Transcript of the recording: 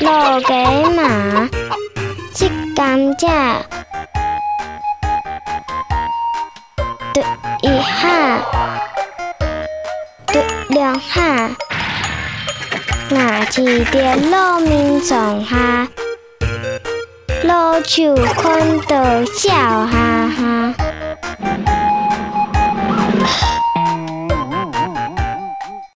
落鸡嘛，只甘只，对一下，对两下，拿起电落面上下，落手看到笑哈。